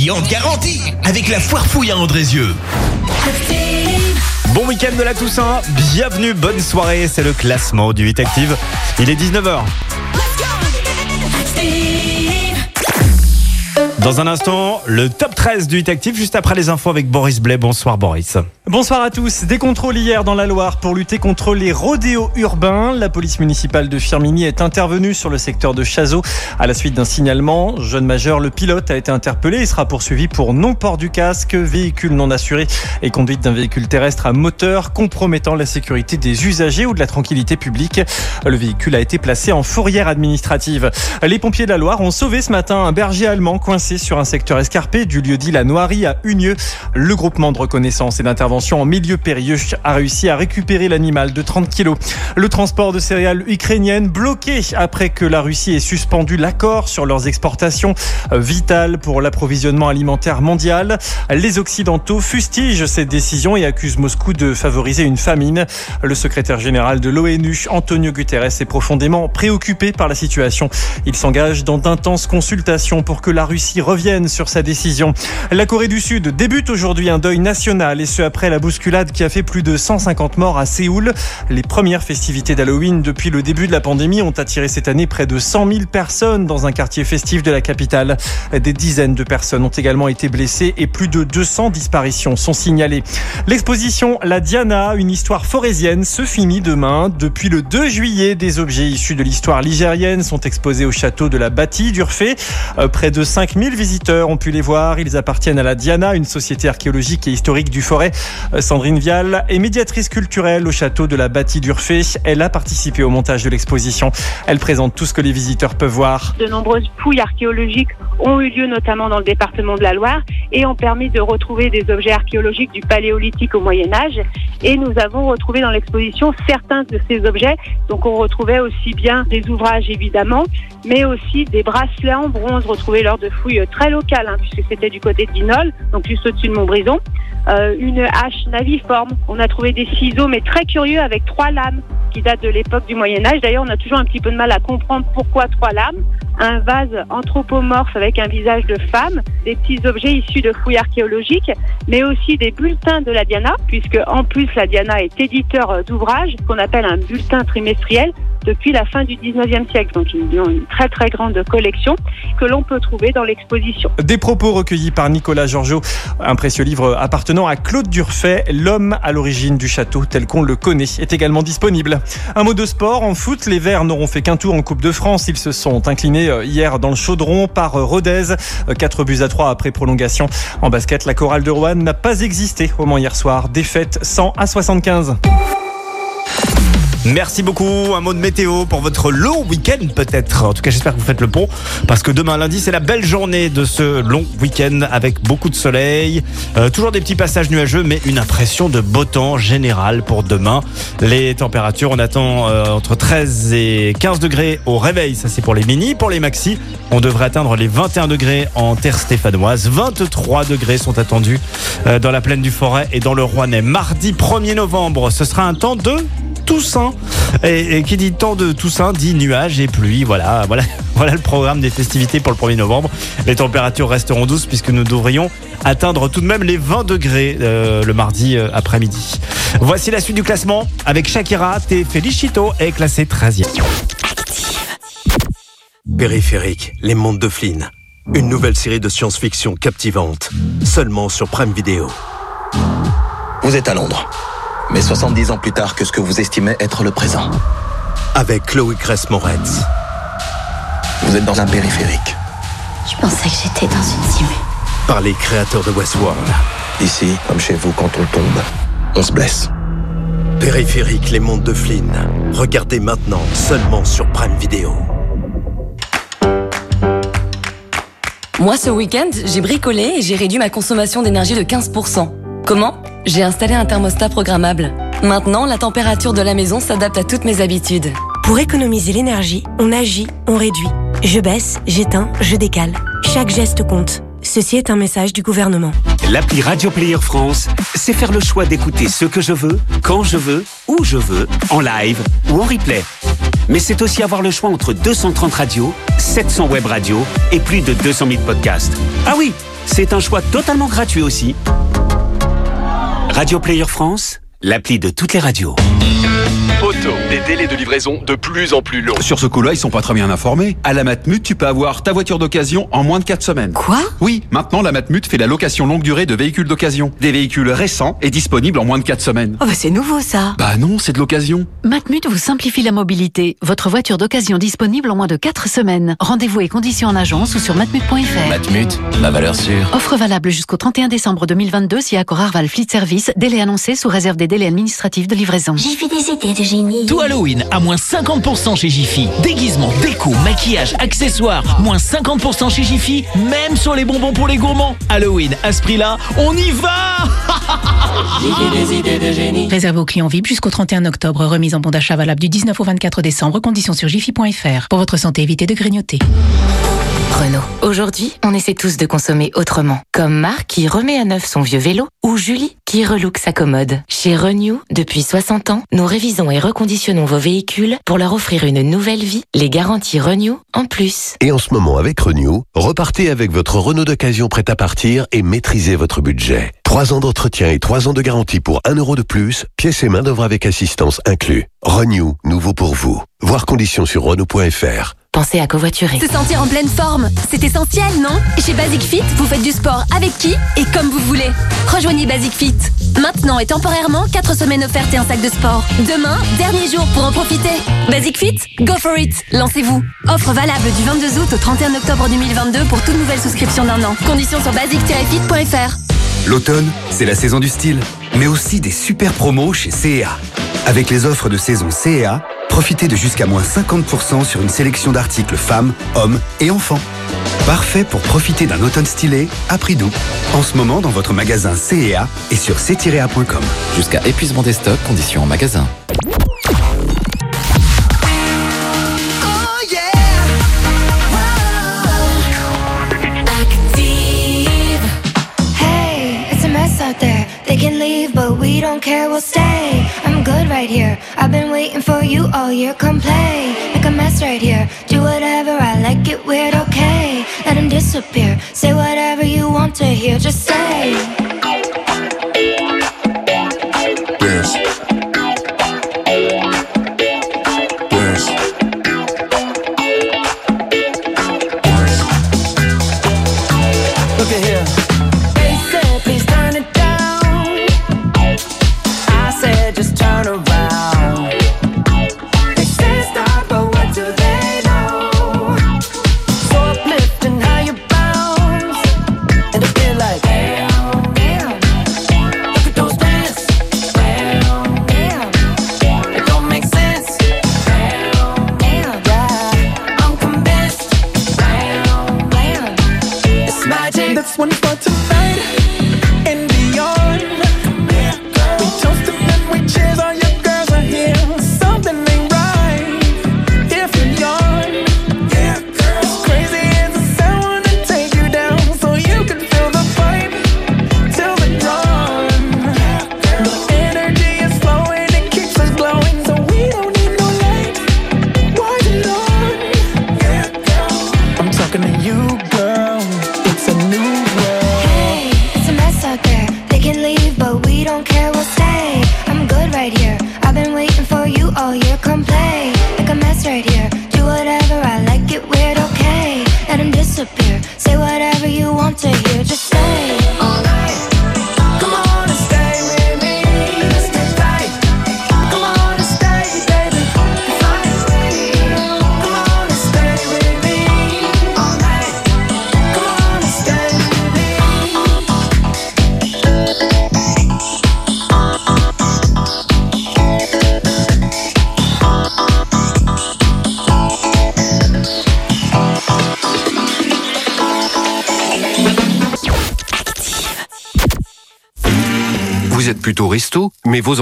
Terrifiante garantie avec la foire fouille à Andrézieux. Bon week-end de la Toussaint, bienvenue, bonne soirée, c'est le classement du 8 Active. Il est 19h. Dans un instant, le top 13 du 8 Active, juste après les infos avec Boris Blais. Bonsoir Boris. Bonsoir à tous. Des contrôles hier dans la Loire pour lutter contre les rodéos urbains. La police municipale de Firminy est intervenue sur le secteur de Chazot à la suite d'un signalement. Jeune majeur, le pilote a été interpellé et sera poursuivi pour non-port du casque, véhicule non assuré et conduite d'un véhicule terrestre à moteur compromettant la sécurité des usagers ou de la tranquillité publique. Le véhicule a été placé en fourrière administrative. Les pompiers de la Loire ont sauvé ce matin un berger allemand coincé sur un secteur escarpé du lieu dit La Noirie à Unieux. Le groupement de reconnaissance et d'intervention en milieu périlleux a réussi à récupérer l'animal de 30 kilos. Le transport de céréales ukrainiennes bloqué après que la Russie ait suspendu l'accord sur leurs exportations euh, vitales pour l'approvisionnement alimentaire mondial. Les Occidentaux fustigent cette décision et accusent Moscou de favoriser une famine. Le secrétaire général de l'ONU, Antonio Guterres, est profondément préoccupé par la situation. Il s'engage dans d'intenses consultations pour que la Russie revienne sur sa décision. La Corée du Sud débute aujourd'hui un deuil national et ce après la bousculade qui a fait plus de 150 morts à Séoul. Les premières festivités d'Halloween depuis le début de la pandémie ont attiré cette année près de 100 000 personnes dans un quartier festif de la capitale. Des dizaines de personnes ont également été blessées et plus de 200 disparitions sont signalées. L'exposition La Diana, une histoire forésienne, se finit demain. Depuis le 2 juillet, des objets issus de l'histoire ligérienne sont exposés au château de la Bâtie d'Urfé. Euh, Près de 5000 visiteurs ont pu les voir. Ils appartiennent à la Diana, une société archéologique et historique du Forêt. Euh, Sandrine Vial est médiatrice culturelle au château de la Bâtie d'Urfé. Elle a participé au montage de l'exposition. Elle présente tout ce que les visiteurs peuvent voir. De nombreuses fouilles archéologiques ont eu lieu notamment dans le département de la Loire et ont permis de retrouver des objets archéologiques du paléolithique au Moyen Âge. Et nous avons retrouvé dans l'exposition certains de ces objets. Donc on retrouvait aussi bien des ouvrages évidemment, mais aussi des bracelets en bronze retrouvés lors de fouilles très locales, hein, puisque c'était du côté de Dinol, donc juste au-dessus de Montbrison. Euh, une hache naviforme. On a trouvé des ciseaux, mais très curieux, avec trois lames qui datent de l'époque du Moyen Âge. D'ailleurs, on a toujours un petit peu de mal à comprendre pourquoi trois lames. Un vase anthropomorphe avec un visage de femme, des petits objets issus de fouilles archéologiques, mais aussi des bulletins de la Diana, puisque en plus la Diana est éditeur d'ouvrages, qu'on appelle un bulletin trimestriel, depuis la fin du 19e siècle. Donc ils ont une très très grande collection que l'on peut trouver dans l'exposition. Des propos recueillis par Nicolas Giorgio, un précieux livre appartenant à Claude Durfay, L'homme à l'origine du château tel qu'on le connaît, est également disponible. Un mot de sport, en foot, les Verts n'auront fait qu'un tour en Coupe de France. Ils se sont inclinés euh, hier dans le chaudron par euh, Rodez, 4 buts à 3 après prolongation. En basket, la chorale de Rouen n'a pas existé au Mans hier soir. Défaite 100 à 75. Merci beaucoup. Un mot de météo pour votre long week-end peut-être. En tout cas, j'espère que vous faites le pont parce que demain lundi, c'est la belle journée de ce long week-end avec beaucoup de soleil. Euh, toujours des petits passages nuageux, mais une impression de beau temps général pour demain. Les températures, on attend euh, entre 13 et 15 degrés au réveil. Ça, c'est pour les mini. Pour les maxi, on devrait atteindre les 21 degrés en terre stéphanoise. 23 degrés sont attendus euh, dans la plaine du Forêt et dans le Rouennais. Mardi 1er novembre, ce sera un temps de Toussaint. Et, et qui dit temps de Toussaint dit nuages et pluie. Voilà, voilà, voilà le programme des festivités pour le 1er novembre. Les températures resteront douces puisque nous devrions atteindre tout de même les 20 degrés euh, le mardi euh, après-midi. Voici la suite du classement avec Shakira. T. Felicito est classé 13e. Périphérique, les mondes de Flynn. Une nouvelle série de science-fiction captivante, seulement sur Prime Video. Vous êtes à Londres, mais 70 ans plus tard que ce que vous estimez être le présent. Avec Chloé Grace Moretz. Vous êtes dans un périphérique. Je pensais que j'étais dans une simule. Par les créateurs de Westworld. Ici, comme chez vous, quand on tombe, on se blesse. Périphérique, les mondes de Flynn. Regardez maintenant seulement sur Prime Video. Moi, ce week-end, j'ai bricolé et j'ai réduit ma consommation d'énergie de 15%. Comment? J'ai installé un thermostat programmable. Maintenant, la température de la maison s'adapte à toutes mes habitudes. Pour économiser l'énergie, on agit, on réduit. Je baisse, j'éteins, je décale. Chaque geste compte. Ceci est un message du gouvernement. L'appli Radio Player France, c'est faire le choix d'écouter ce que je veux, quand je veux, où je veux, en live ou en replay. Mais c'est aussi avoir le choix entre 230 radios, 700 web radios et plus de 200 000 podcasts. Ah oui, c'est un choix totalement gratuit aussi. Radio Player France, l'appli de toutes les radios. Auto, des délais de livraison de plus en plus longs. Sur ce coup-là, ils sont pas très bien informés. À la Matmut, tu peux avoir ta voiture d'occasion en moins de 4 semaines. Quoi? Oui, maintenant la Matmut fait la location longue durée de véhicules d'occasion. Des véhicules récents et disponibles en moins de 4 semaines. Oh bah c'est nouveau ça Bah non, c'est de l'occasion. Matmut vous simplifie la mobilité. Votre voiture d'occasion disponible en moins de 4 semaines. Rendez-vous et conditions en agence ou sur matmut.fr. Matmut, la valeur sûre. Offre valable jusqu'au 31 décembre 2022 si Accor Arval Fleet Service, délai annoncé sous réserve des délais administratifs de livraison. J'ai vu des idées de génie. Tout Halloween à moins 50% chez Jiffy. Déguisement, déco, maquillage, accessoires, moins 50% chez Jiffy, même sur les bonbons pour les gourmands. Halloween, à ce prix-là, on y va Réservé aux clients VIP jusqu'au 31 octobre. Remise en bon d'achat valable du 19 au 24 décembre. Conditions sur jiffy.fr. Pour votre santé, évitez de grignoter. Renault. Aujourd'hui, on essaie tous de consommer autrement. Comme Marc qui remet à neuf son vieux vélo ou Julie qui relook sa commode. Chez Renew, depuis 60 ans, nous révisons et reconditionnons vos véhicules pour leur offrir une nouvelle vie. Les garanties Renew en plus. Et en ce moment, avec Renew, repartez avec votre Renault d'occasion prêt à partir et maîtrisez votre budget. 3 ans d'entretien et 3 ans de garantie pour 1 euro de plus, pièces et main d'œuvre avec assistance inclus. Renew, nouveau pour vous. Voir conditions sur Renault.fr. Pensez à covoiturer. Se sentir en pleine forme, c'est essentiel, non? Chez Basic Fit, vous faites du sport avec qui et comme vous voulez. Rejoignez Basic Fit. Maintenant et temporairement, 4 semaines offertes et un sac de sport. Demain, dernier jour pour en profiter. Basic Fit, go for it Lancez-vous. Offre valable du 22 août au 31 octobre 2022 pour toute nouvelle souscription d'un an. Conditions sur basic-fit.fr. L'automne, c'est la saison du style, mais aussi des super promos chez CEA. Avec les offres de saison CEA, profitez de jusqu'à moins 50% sur une sélection d'articles femmes, hommes et enfants. Parfait pour profiter d'un automne stylé à prix doux. En ce moment dans votre magasin CEA et sur c-a.com. Jusqu'à épuisement des stocks, conditions en magasin. Don't care, we'll stay. I'm good right here. I've been waiting for you all year. Come play, make a mess right here. Do whatever I like, it weird, okay. Let him disappear. Say whatever you want to hear, just say.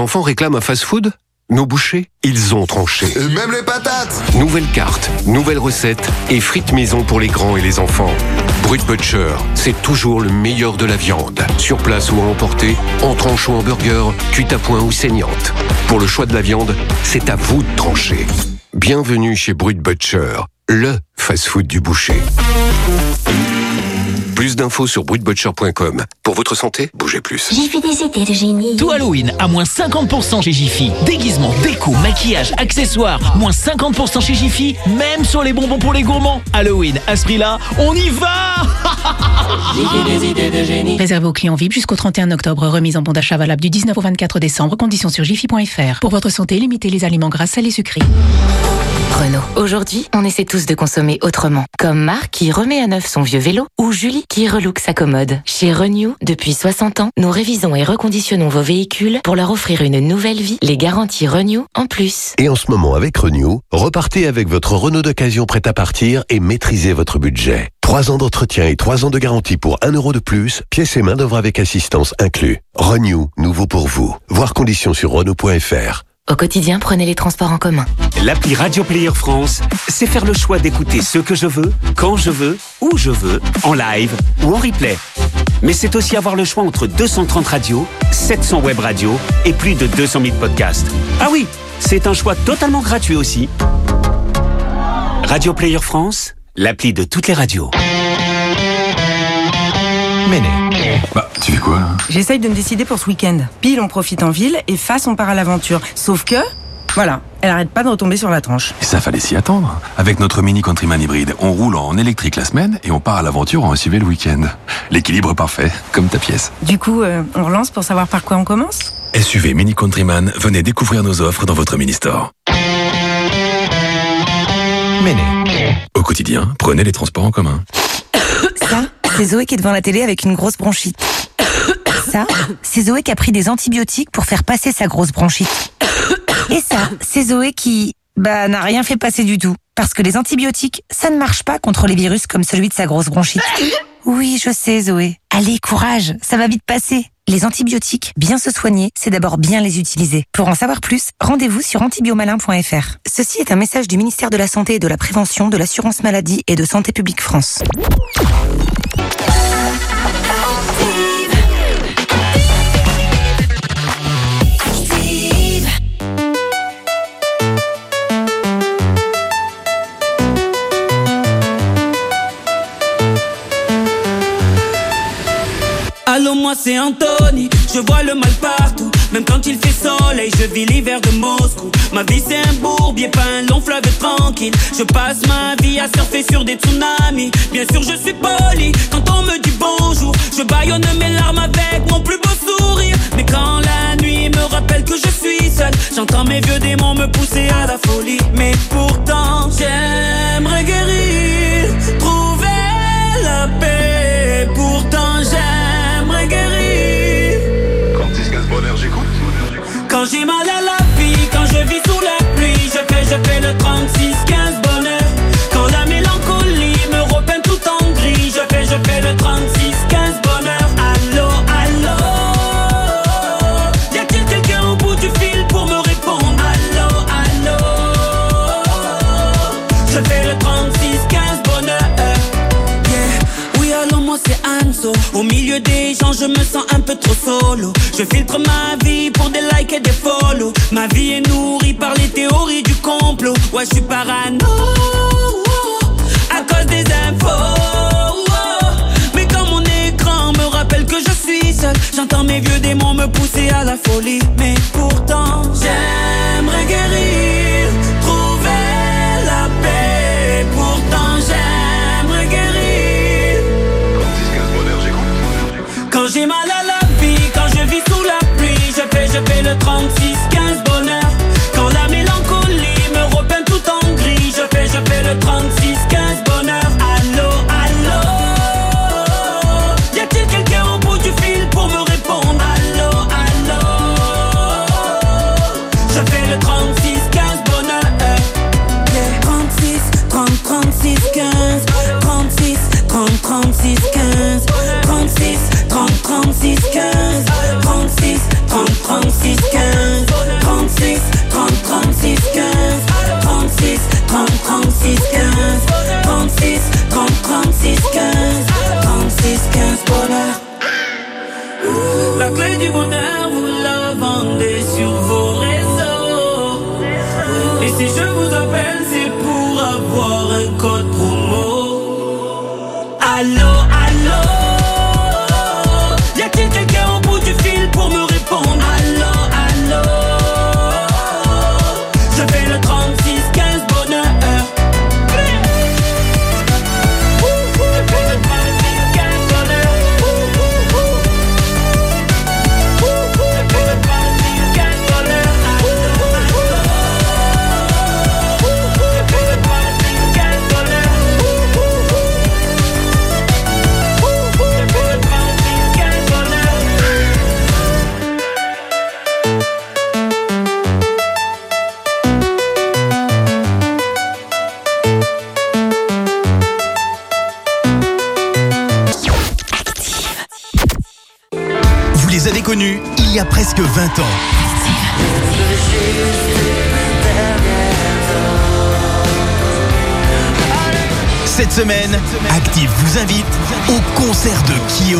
Enfants réclament un fast-food Nos bouchers, ils ont tranché. Et même les patates Nouvelle carte, nouvelle recette et frites maison pour les grands et les enfants. Brut Butcher, c'est toujours le meilleur de la viande. Sur place ou à emporter, en tranche ou en burger, cuite à point ou saignante. Pour le choix de la viande, c'est à vous de trancher. Bienvenue chez Brut Butcher, le fast-food du boucher. Plus d'infos sur brutbutcher.com. Pour votre santé, bougez plus. J'ai vu des idées de génie. Tout Halloween à moins 50% chez Jiffy. Déguisement, déco, maquillage, accessoires, moins 50% chez Jiffy, même sur les bonbons pour les gourmands. Halloween, à ce prix-là, on y va Réservé aux clients VIP jusqu'au 31 octobre. Remise en bon d'achat valable du 19 au 24 décembre. Conditions sur jiffy.fr. Pour votre santé, limitez les aliments gras, salés, sucrés. Renault. Aujourd'hui, on essaie tous de consommer autrement. Comme Marc qui remet à neuf son vieux vélo ou Julie qui relook sa commode. Chez Renew, depuis 60 ans, nous révisons et reconditionnons vos véhicules pour leur offrir une nouvelle vie. Les garanties Renew en plus. Et en ce moment, avec Renew, repartez avec votre Renault d'occasion prêt à partir et maîtrisez votre budget. 3 ans d'entretien et 3 ans de garantie pour 1 euro de plus, pièces et main d'œuvre avec assistance inclus. Renew, nouveau pour vous. Voir conditions sur Renault.fr. Au quotidien, prenez les transports en commun. L'appli Radio Player France, c'est faire le choix d'écouter ce que je veux, quand je veux, où je veux, en live ou en replay. Mais c'est aussi avoir le choix entre 230 radios, 700 web radios et plus de 200 000 podcasts. Ah oui, c'est un choix totalement gratuit aussi. Radio Player France, l'appli de toutes les radios. Méné. Bah, tu fais quoi là J'essaye de me décider pour ce week-end. Pile, on profite en ville et face, on part à l'aventure. Sauf que, voilà, elle arrête pas de retomber sur la tranche. Et ça fallait s'y attendre. Avec notre Mini Countryman hybride, on roule en électrique la semaine et on part à l'aventure en SUV le week-end. L'équilibre parfait, comme ta pièce. Du coup, euh, on relance pour savoir par quoi on commence? SUV Mini Countryman, venez découvrir nos offres dans votre mini store. Méné. Au quotidien, prenez les transports en commun. Ça, c'est Zoé qui est devant la télé avec une grosse bronchite. Ça, c'est Zoé qui a pris des antibiotiques pour faire passer sa grosse bronchite. Et ça, c'est Zoé qui, bah, n'a rien fait passer du tout. Parce que les antibiotiques, ça ne marche pas contre les virus comme celui de sa grosse bronchite. Oui, je sais, Zoé. Allez, courage, ça va vite passer. Les antibiotiques, bien se soigner, c'est d'abord bien les utiliser. Pour en savoir plus, rendez-vous sur antibiomalin.fr. Ceci est un message du ministère de la Santé et de la Prévention, de l'Assurance Maladie et de Santé Publique France. C'est Anthony, je vois le mal partout. Même quand il fait soleil, je vis l'hiver de Moscou. Ma vie c'est un bourbier, pas un long fleuve tranquille. Je passe ma vie à surfer sur des tsunamis. Bien sûr, je suis poli quand on me dit bonjour. Je baillonne mes larmes avec mon plus beau sourire. Mais quand la nuit me rappelle que je suis seul, j'entends mes vieux démons me pousser à la folie. Mais pourtant, j'aimerais guérir, Quand j'ai Au milieu des gens, je me sens un peu trop solo. Je filtre ma vie pour des likes et des follow. Ma vie est nourrie par les théories du complot. Ouais, je suis parano. À cause des infos. Mais quand mon écran me rappelle que je suis seul, j'entends mes vieux démons me pousser à la folie. Mais pourtant, j'aimerais guérir, trouver la paix. Pourtant, j'aimerais presque 20 ans. Cette semaine, Active vous invite au concert de Kyo.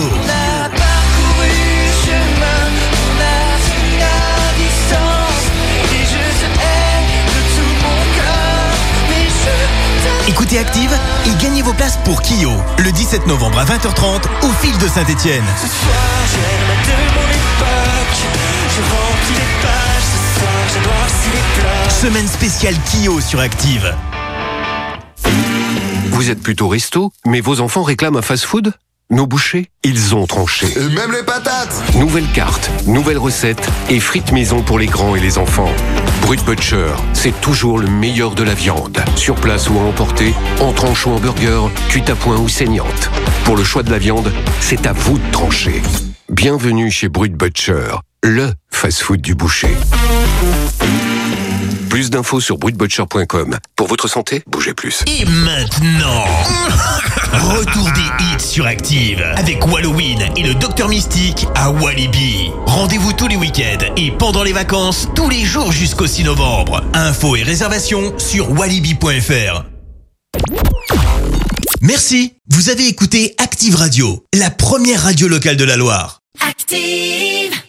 Écoutez Active et gagnez vos places pour Kyo le 17 novembre à 20h30 au fil de Saint-Etienne. Semaine spéciale Kyo sur Active. Vous êtes plutôt resto, mais vos enfants réclament un fast-food? Nos bouchers, ils ont tranché. Et même les patates Nouvelle carte, nouvelle recette et frites maison pour les grands et les enfants. Brut Butcher, c'est toujours le meilleur de la viande. Sur place ou à emporter, en tranche ou en burger, cuite à point ou saignante. Pour le choix de la viande, c'est à vous de trancher. Bienvenue chez Brut Butcher, le fast-food du boucher. Plus d'infos sur brutbutcher.com. Pour votre santé, bougez plus. Et maintenant, retour des hits sur Active avec Halloween et le Docteur Mystique à Walibi. Rendez-vous tous les week-ends et pendant les vacances, tous les jours jusqu'au 6 novembre. Infos et réservations sur walibi.fr. Merci, vous avez écouté Active Radio, la première radio locale de la Loire. Active.